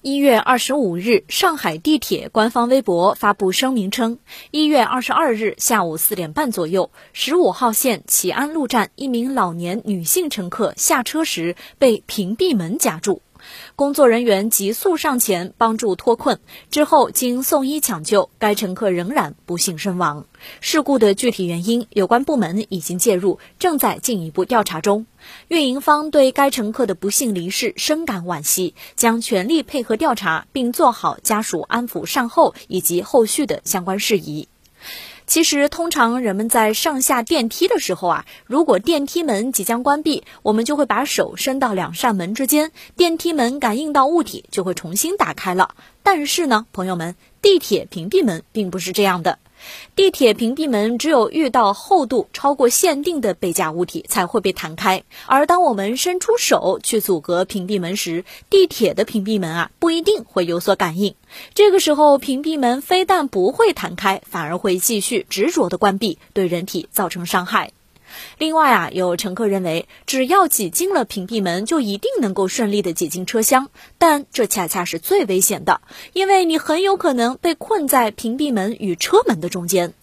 一月二十五日，上海地铁官方微博发布声明称，一月二十二日下午四点半左右，十五号线启安路站一名老年女性乘客下车时被屏蔽门夹住。工作人员急速上前帮助脱困，之后经送医抢救，该乘客仍然不幸身亡。事故的具体原因，有关部门已经介入，正在进一步调查中。运营方对该乘客的不幸离世深感惋惜，将全力配合调查，并做好家属安抚善后以及后续的相关事宜。其实，通常人们在上下电梯的时候啊，如果电梯门即将关闭，我们就会把手伸到两扇门之间，电梯门感应到物体就会重新打开了。但是呢，朋友们，地铁屏蔽门并不是这样的。地铁屏蔽门只有遇到厚度超过限定的背架物体才会被弹开，而当我们伸出手去阻隔屏蔽门时，地铁的屏蔽门啊不一定会有所感应。这个时候，屏蔽门非但不会弹开，反而会继续执着的关闭，对人体造成伤害。另外啊，有乘客认为，只要挤进了屏蔽门，就一定能够顺利的挤进车厢，但这恰恰是最危险的，因为你很有可能被困在屏蔽门与车门的中间。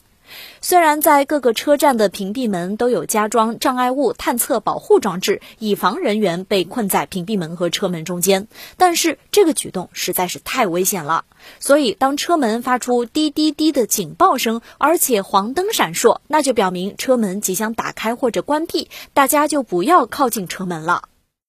虽然在各个车站的屏蔽门都有加装障碍物探测保护装置，以防人员被困在屏蔽门和车门中间，但是这个举动实在是太危险了。所以，当车门发出滴滴滴的警报声，而且黄灯闪烁，那就表明车门即将打开或者关闭，大家就不要靠近车门了。